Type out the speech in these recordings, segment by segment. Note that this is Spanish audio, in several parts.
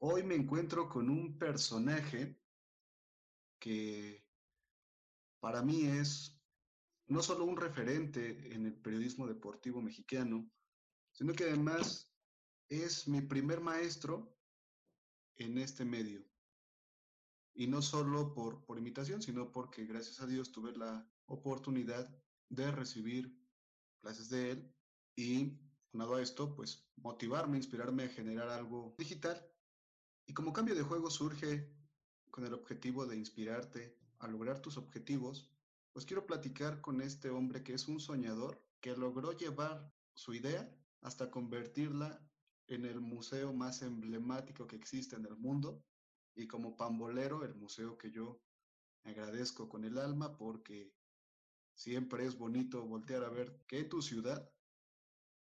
Hoy me encuentro con un personaje que para mí es no solo un referente en el periodismo deportivo mexicano, sino que además es mi primer maestro en este medio. Y no solo por, por imitación, sino porque gracias a Dios tuve la oportunidad de recibir clases de él y, nada a esto, pues motivarme, inspirarme a generar algo digital. Y como cambio de juego surge con el objetivo de inspirarte a lograr tus objetivos, pues quiero platicar con este hombre que es un soñador que logró llevar su idea hasta convertirla en el museo más emblemático que existe en el mundo y como pambolero el museo que yo agradezco con el alma porque siempre es bonito voltear a ver que en tu ciudad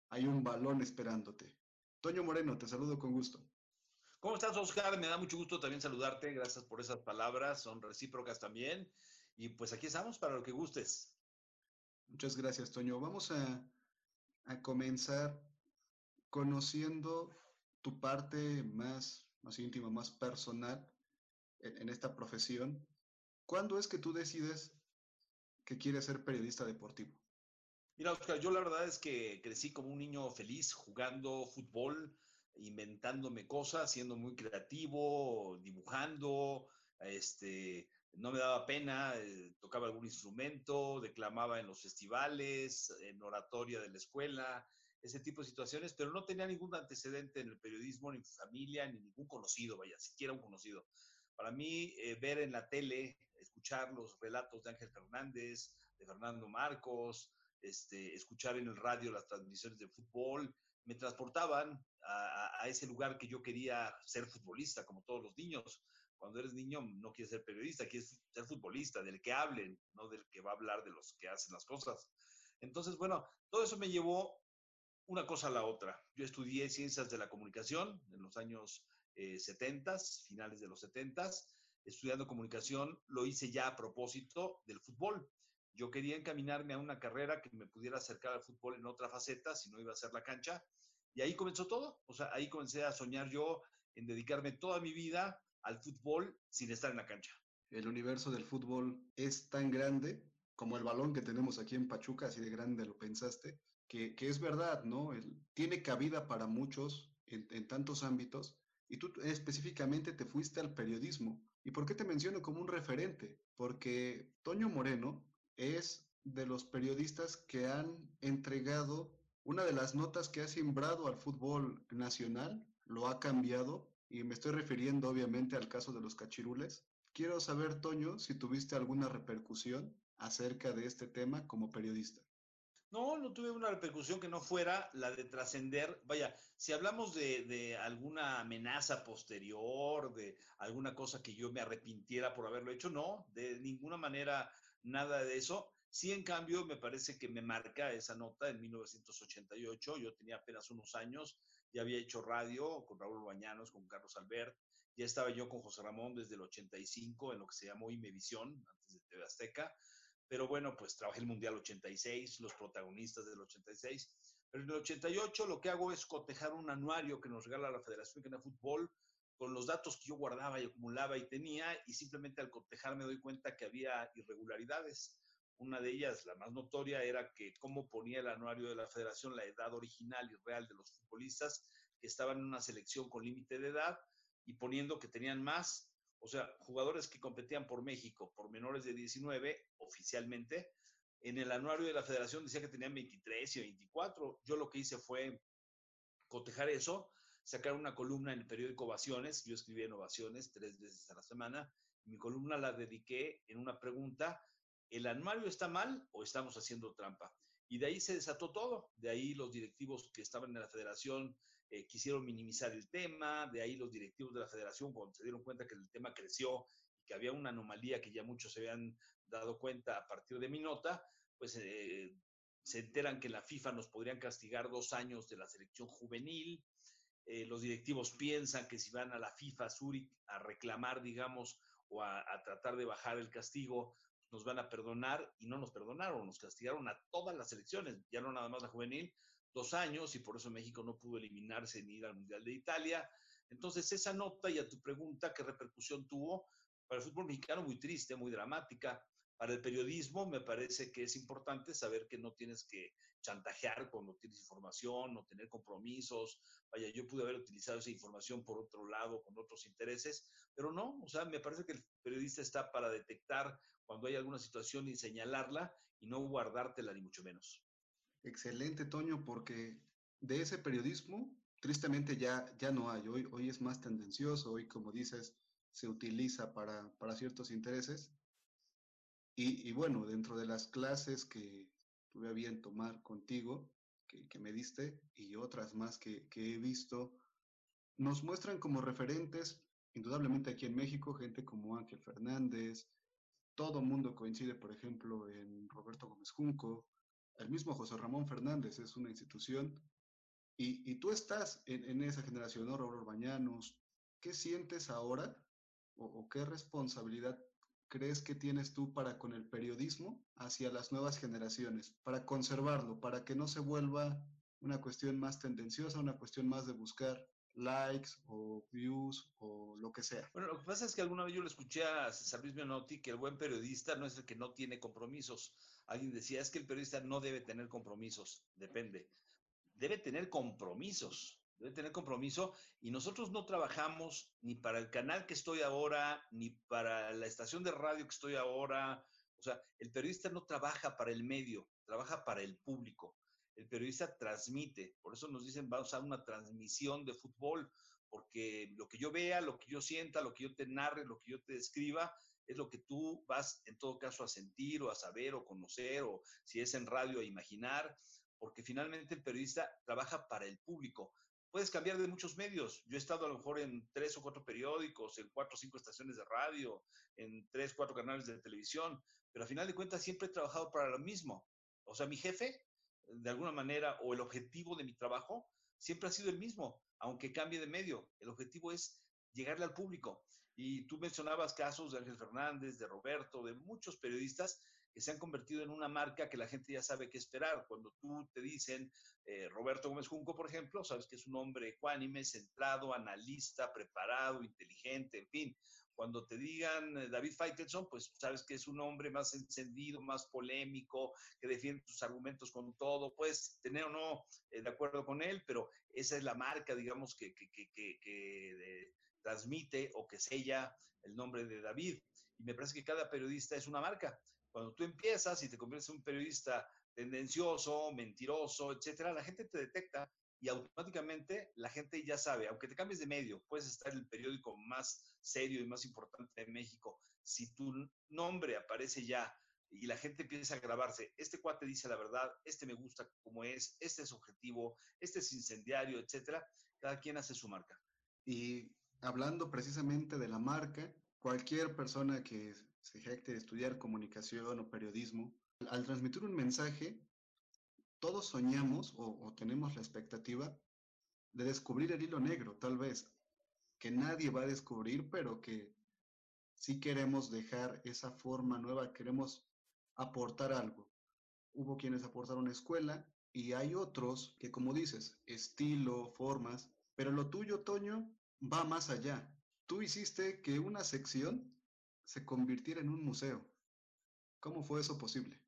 hay un balón esperándote. Toño Moreno, te saludo con gusto. ¿Cómo estás, Oscar? Me da mucho gusto también saludarte. Gracias por esas palabras. Son recíprocas también. Y pues aquí estamos para lo que gustes. Muchas gracias, Toño. Vamos a, a comenzar conociendo tu parte más, más íntima, más personal en, en esta profesión. ¿Cuándo es que tú decides que quieres ser periodista deportivo? Mira, Oscar, yo la verdad es que crecí como un niño feliz jugando fútbol inventándome cosas, siendo muy creativo, dibujando, este, no me daba pena, eh, tocaba algún instrumento, declamaba en los festivales, en oratoria de la escuela, ese tipo de situaciones, pero no tenía ningún antecedente en el periodismo, ni mi familia, ni ningún conocido, vaya, siquiera un conocido. Para mí, eh, ver en la tele, escuchar los relatos de Ángel Fernández, de Fernando Marcos, este, escuchar en el radio las transmisiones de fútbol, me transportaban a, ese lugar que yo quería ser futbolista, como todos los niños. Cuando eres niño no quieres ser periodista, quieres ser futbolista, del que hablen, no del que va a hablar de los que hacen las cosas. Entonces, bueno, todo eso me llevó una cosa a la otra. Yo estudié ciencias de la comunicación en los años 70, eh, finales de los 70, estudiando comunicación, lo hice ya a propósito del fútbol. Yo quería encaminarme a una carrera que me pudiera acercar al fútbol en otra faceta, si no iba a ser la cancha. Y ahí comenzó todo. O sea, ahí comencé a soñar yo en dedicarme toda mi vida al fútbol sin estar en la cancha. El universo del fútbol es tan grande como el balón que tenemos aquí en Pachuca, así de grande lo pensaste, que, que es verdad, ¿no? tiene cabida para muchos en, en tantos ámbitos y tú específicamente te fuiste al periodismo. ¿Y por qué te menciono como un referente? Porque Toño Moreno es de los periodistas que han entregado una de las notas que ha simbrado al fútbol nacional, lo ha cambiado, y me estoy refiriendo obviamente al caso de los cachirules. Quiero saber, Toño, si tuviste alguna repercusión acerca de este tema como periodista. No, no tuve una repercusión que no fuera la de trascender. Vaya, si hablamos de, de, alguna amenaza posterior, de alguna cosa que yo me arrepintiera por haberlo hecho, no, de ninguna manera nada de eso. Sí, en cambio, me parece que me marca esa nota en 1988. Yo tenía apenas unos años, ya había hecho radio con Raúl Bañanos, con Carlos Albert. Ya estaba yo con José Ramón desde el 85 en lo que se llamó Imevisión, antes de TV Azteca. Pero bueno, pues trabajé el Mundial 86, los protagonistas del 86. Pero en el 88 lo que hago es cotejar un anuario que nos regala la Federación Mexicana de Fútbol con los datos que yo guardaba y acumulaba y tenía, y simplemente al cotejar me doy cuenta que había irregularidades. Una de ellas, la más notoria, era que cómo ponía el anuario de la federación la edad original y real de los futbolistas que estaban en una selección con límite de edad y poniendo que tenían más, o sea, jugadores que competían por México por menores de 19 oficialmente, en el anuario de la federación decía que tenían 23 y 24. Yo lo que hice fue cotejar eso sacar una columna en el periódico Ovaciones. Yo escribía en Ovaciones tres veces a la semana. Mi columna la dediqué en una pregunta, ¿el anuario está mal o estamos haciendo trampa? Y de ahí se desató todo. De ahí los directivos que estaban en la federación eh, quisieron minimizar el tema. De ahí los directivos de la federación, cuando se dieron cuenta que el tema creció y que había una anomalía que ya muchos se habían dado cuenta a partir de mi nota, pues eh, se enteran que la FIFA nos podrían castigar dos años de la selección juvenil. Eh, los directivos piensan que si van a la FIFA Zurich a reclamar, digamos, o a, tratar de bajar el castigo, nos van a perdonar y no nos perdonaron, nos castigaron a todas las elecciones, ya no nada más la juvenil, dos años y por eso México no pudo eliminarse ni ir al Mundial de Italia. Entonces, esa nota y a tu pregunta, ¿qué repercusión tuvo? Para el fútbol mexicano, muy triste, muy dramática. Para el periodismo, me parece que es importante saber que no tienes que chantajear cuando tienes información, no tener compromisos. Vaya, yo pude haber utilizado esa información por otro lado, con otros intereses, pero no, o sea, me parece que el periodista está para detectar cuando hay alguna situación y señalarla y no guardártela ni mucho menos. Excelente, Toño, porque de ese periodismo, tristemente ya, ya no hay. Hoy, hoy es más tendencioso, hoy, como dices, se utiliza para, para ciertos intereses. Y, bueno, dentro de las clases que, tuve a bien tomar contigo, que, me diste, y otras más que, que, he visto, nos muestran como referentes, indudablemente aquí en México, gente como Ángel Fernández, todo mundo coincide, por ejemplo, en Roberto Gómez Junco, el mismo José Ramón Fernández es una institución, y, y tú estás en, en, esa generación, ¿no? Raúl Bañanos, ¿qué sientes ahora o qué responsabilidad crees que tienes tú para con el periodismo hacia las nuevas generaciones, para conservarlo, para que no se vuelva una cuestión más tendenciosa, una cuestión más de buscar likes o views o lo que sea. Bueno, lo que pasa es que alguna vez yo le escuché a César Luis Menotti que el buen periodista no es el que no tiene compromisos. Alguien decía, es que el periodista no debe tener compromisos, depende. Debe tener compromisos debe tener compromiso y nosotros no trabajamos ni para el canal que estoy ahora, ni para la estación de radio que estoy ahora. O sea, el periodista no trabaja para el medio, trabaja para el público. El periodista transmite, por eso nos dicen, vamos a una transmisión de fútbol, porque lo que yo vea, lo que yo sienta, lo que yo te narre, lo que yo te describa, es lo que tú vas en todo caso a sentir o a saber o conocer o si es en radio a imaginar, porque finalmente el periodista trabaja para el público puedes cambiar de muchos medios. Yo he estado a lo mejor en tres o cuatro periódicos, en cuatro o cinco estaciones de radio, en tres, cuatro canales de televisión, pero a final de cuentas siempre he trabajado para lo mismo. O sea, mi jefe, de alguna manera, o el objetivo de mi trabajo, siempre ha sido el mismo, aunque cambie de medio. El objetivo es llegarle al público. Y tú mencionabas casos de Ángel Fernández, de Roberto, de muchos periodistas que se han convertido en una marca que la gente ya sabe qué esperar. Cuando tú te dicen eh, Roberto Gómez Junco, por ejemplo, sabes que es un hombre ecuánime, centrado, analista, preparado, inteligente, en fin. Cuando te digan eh, David Faitelson, pues sabes que es un hombre más encendido, más polémico, que defiende sus argumentos con todo. Puedes tener o no eh, de acuerdo con él, pero esa es la marca, digamos, que, que, que, que transmite o que sella el nombre de David. Y me parece que cada periodista es una marca. Cuando tú empiezas y te conviertes en un periodista tendencioso, mentiroso, etcétera, la gente te detecta y automáticamente la gente ya sabe, aunque te cambies de medio, puedes estar en el periódico más serio y más importante de México, si tu nombre aparece ya y la gente empieza a grabarse, este cuate dice la verdad, este me gusta como es, este es objetivo, este es incendiario, etcétera, cada quien hace su marca. Y hablando precisamente de la marca, cualquier persona que se jacte de estudiar comunicación o periodismo, al transmitir un mensaje, todos soñamos o, tenemos la expectativa de descubrir el hilo negro, tal vez, que nadie va a descubrir, pero que sí queremos dejar esa forma nueva, queremos aportar algo. Hubo quienes aportaron escuela y hay otros que, como dices, estilo, formas, pero lo tuyo, Toño, va más allá. Tú hiciste que una sección se convirtiera en un museo. ¿Cómo fue eso posible?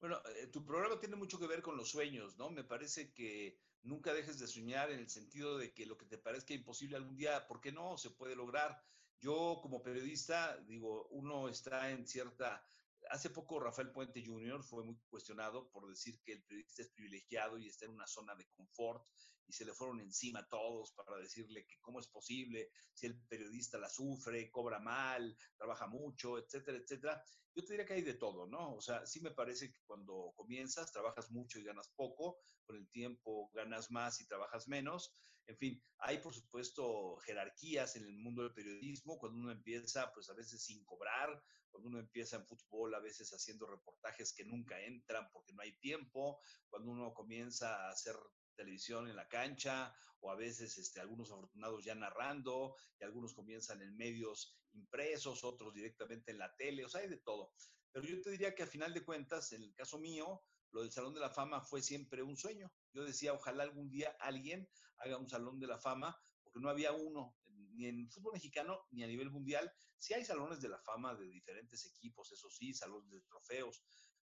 Bueno, eh, tu programa tiene mucho que ver con los sueños, ¿no? Me parece que nunca dejes de soñar en el sentido de que lo que te parezca imposible algún día, ¿por qué no? Se puede lograr. Yo como periodista, digo, uno está en cierta... Hace poco Rafael Puente Jr. fue muy cuestionado por decir que el periodista es privilegiado y está en una zona de confort y se le fueron encima todos para decirle que cómo es posible si el periodista la sufre, cobra mal, trabaja mucho, etcétera, etcétera. Yo te diría que hay de todo, ¿no? O sea, sí me parece que cuando comienzas trabajas mucho y ganas poco, con el tiempo ganas más y trabajas menos. En fin, hay por supuesto jerarquías en el mundo del periodismo, cuando uno empieza pues a veces sin cobrar, cuando uno empieza en fútbol a veces haciendo reportajes que nunca entran porque no hay tiempo, cuando uno comienza a hacer televisión en la cancha o a veces este, algunos afortunados ya narrando y algunos comienzan en medios impresos, otros directamente en la tele, o sea, hay de todo. Pero yo te diría que a final de cuentas, en el caso mío, lo del Salón de la Fama fue siempre un sueño. Yo decía, ojalá algún día alguien haga un Salón de la Fama porque no había uno, ni en fútbol mexicano ni a nivel mundial. Sí hay salones de la fama de diferentes equipos, eso sí, salones de trofeos,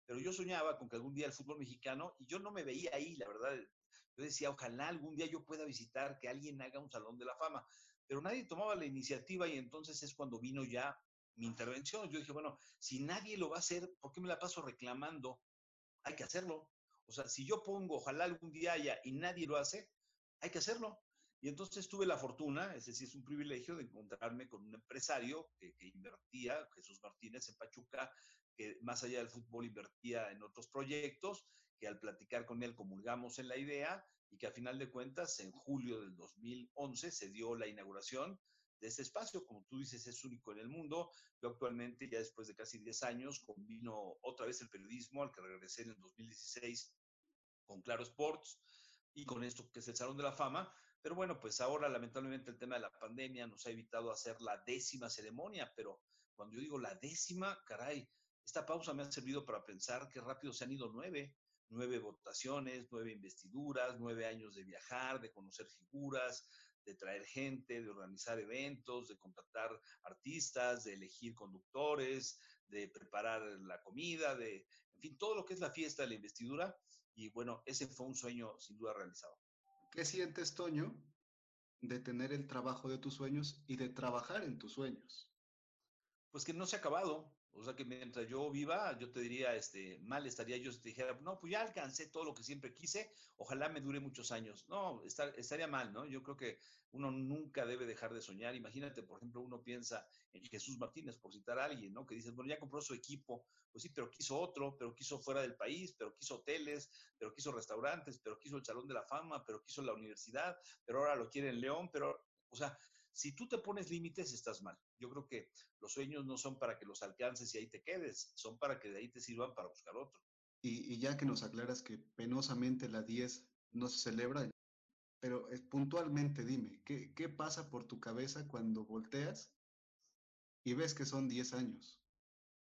pero yo soñaba con que algún día el fútbol mexicano, y yo no me veía ahí, la verdad, yo decía, ojalá algún día yo pueda visitar, que alguien haga un salón de la fama, pero nadie tomaba la iniciativa y entonces es cuando vino ya mi intervención. Yo dije, bueno, si nadie lo va a hacer, ¿por qué me la paso reclamando? Hay que hacerlo. O sea, si yo pongo, ojalá algún día haya y nadie lo hace, hay que hacerlo. Y entonces tuve la fortuna, ese sí es un privilegio, de encontrarme con un empresario que, invertía, Jesús Martínez, en Pachuca, que más allá del fútbol invertía en otros proyectos, que al platicar con él comulgamos en la idea y que a final de cuentas, en julio del 2011, se dio la inauguración de este espacio. Como tú dices, es único en el mundo. Yo actualmente, ya después de casi 10 años, combino otra vez el periodismo al que regresé en el 2016 con Claro Sports y con esto que es el Salón de la Fama. Pero bueno, pues ahora lamentablemente el tema de la pandemia nos ha evitado hacer la décima ceremonia, pero cuando yo digo la décima, caray, esta pausa me ha servido para pensar que rápido se han ido nueve, nueve votaciones, nueve investiduras, nueve años de viajar, de conocer figuras, de traer gente, de organizar eventos, de contratar artistas, de elegir conductores, de preparar la comida, de, en fin, todo lo que es la fiesta de la investidura. Y bueno, ese fue un sueño sin duda realizado. ¿Qué sientes, Toño, de tener el trabajo de tus sueños y de trabajar en tus sueños? Pues que no se ha acabado, o sea que mientras yo viva, yo te diría, este, mal estaría yo si te dijera, no, pues ya alcancé todo lo que siempre quise, ojalá me dure muchos años. No, estaría mal, ¿no? Yo creo que uno nunca debe dejar de soñar. Imagínate, por ejemplo, uno piensa en Jesús Martínez, por citar a alguien, ¿no? Que dices, bueno, ya compró su equipo, pues sí, pero quiso otro, pero quiso fuera del país, pero quiso hoteles, pero quiso restaurantes, pero quiso el Salón de la Fama, pero quiso la universidad, pero ahora lo quiere en León, pero, o sea, si tú te pones límites, estás mal. Yo creo que los sueños no son para que los alcances y ahí te quedes, son para que de ahí te sirvan para buscar otro. Y, ya que nos aclaras que penosamente la 10 no se celebra, pero eh, puntualmente dime, ¿qué, ¿qué pasa por tu cabeza cuando volteas y ves que son 10 años?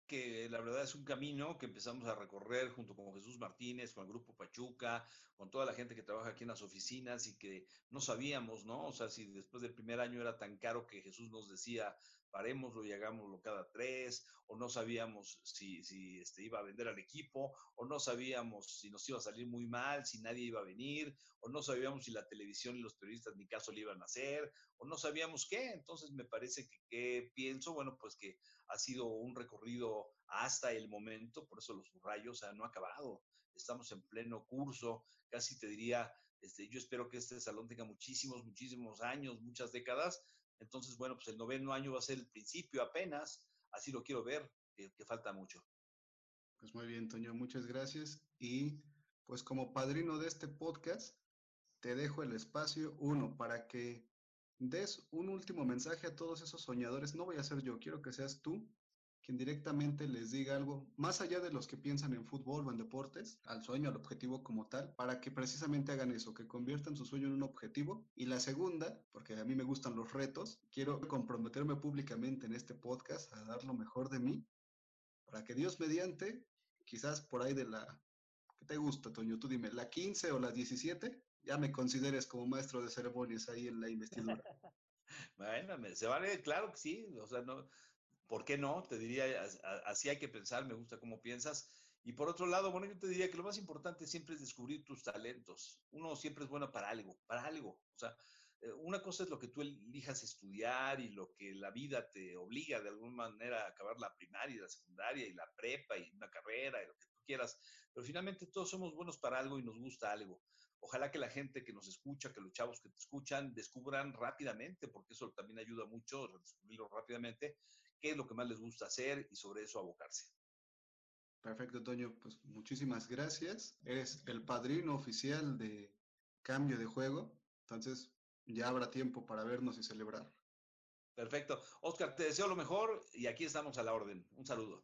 Que la verdad es un camino que empezamos a recorrer junto con Jesús Martínez, con el Grupo Pachuca, con toda la gente que trabaja aquí en las oficinas y que no sabíamos, ¿no? O sea, si después del primer año era tan caro que Jesús nos decía, parémoslo y hagámoslo cada tres, o no sabíamos si, si este, iba a vender al equipo, o no sabíamos si nos iba a salir muy mal, si nadie iba a venir, o no sabíamos si la televisión y los periodistas ni caso le iban a hacer, o no sabíamos qué. Entonces me parece que, que pienso, bueno, pues que ha sido un recorrido hasta el momento, por eso los subrayo, o sea, no ha acabado. Estamos en pleno curso, casi te diría, este, yo espero que este salón tenga muchísimos, muchísimos años, muchas décadas, entonces, bueno, pues el noveno año va a ser el principio apenas, así lo quiero ver, que, falta mucho. Pues muy bien, Toño, muchas gracias. Y pues como padrino de este podcast, te dejo el espacio, uno, para que des un último mensaje a todos esos soñadores. No voy a ser yo, quiero que seas tú quien directamente les diga algo, más allá de los que piensan en fútbol o en deportes, al sueño, al objetivo como tal, para que precisamente hagan eso, que conviertan su sueño en un objetivo. Y la segunda, porque a mí me gustan los retos, quiero comprometerme públicamente en este podcast a dar lo mejor de mí, para que Dios mediante, quizás por ahí de la... ¿Qué te gusta, Toño? Tú dime, la 15 o la 17, ya me consideres como maestro de ceremonias ahí en la investidura. bueno, se vale, claro que sí, o sea, no, ¿por qué no? Te diría, así hay que pensar, me gusta cómo piensas. Y por otro lado, bueno, yo te diría que lo más importante siempre es descubrir tus talentos. Uno siempre es bueno para algo, para algo. O sea, eh, una cosa es lo que tú elijas estudiar y lo que la vida te obliga de alguna manera a acabar la primaria y la secundaria y la prepa y una carrera y lo que tú quieras. Pero finalmente todos somos buenos para algo y nos gusta algo. Ojalá que la gente que nos escucha, que los chavos que te escuchan, descubran rápidamente, porque eso también ayuda mucho, descubrirlo rápidamente, qué es lo que más les gusta hacer y sobre eso abocarse. Perfecto, Toño. Pues muchísimas gracias. Eres el padrino oficial de cambio de juego. Entonces ya habrá tiempo para vernos y celebrar. Perfecto. Oscar, te deseo lo mejor y aquí estamos a la orden. Un saludo.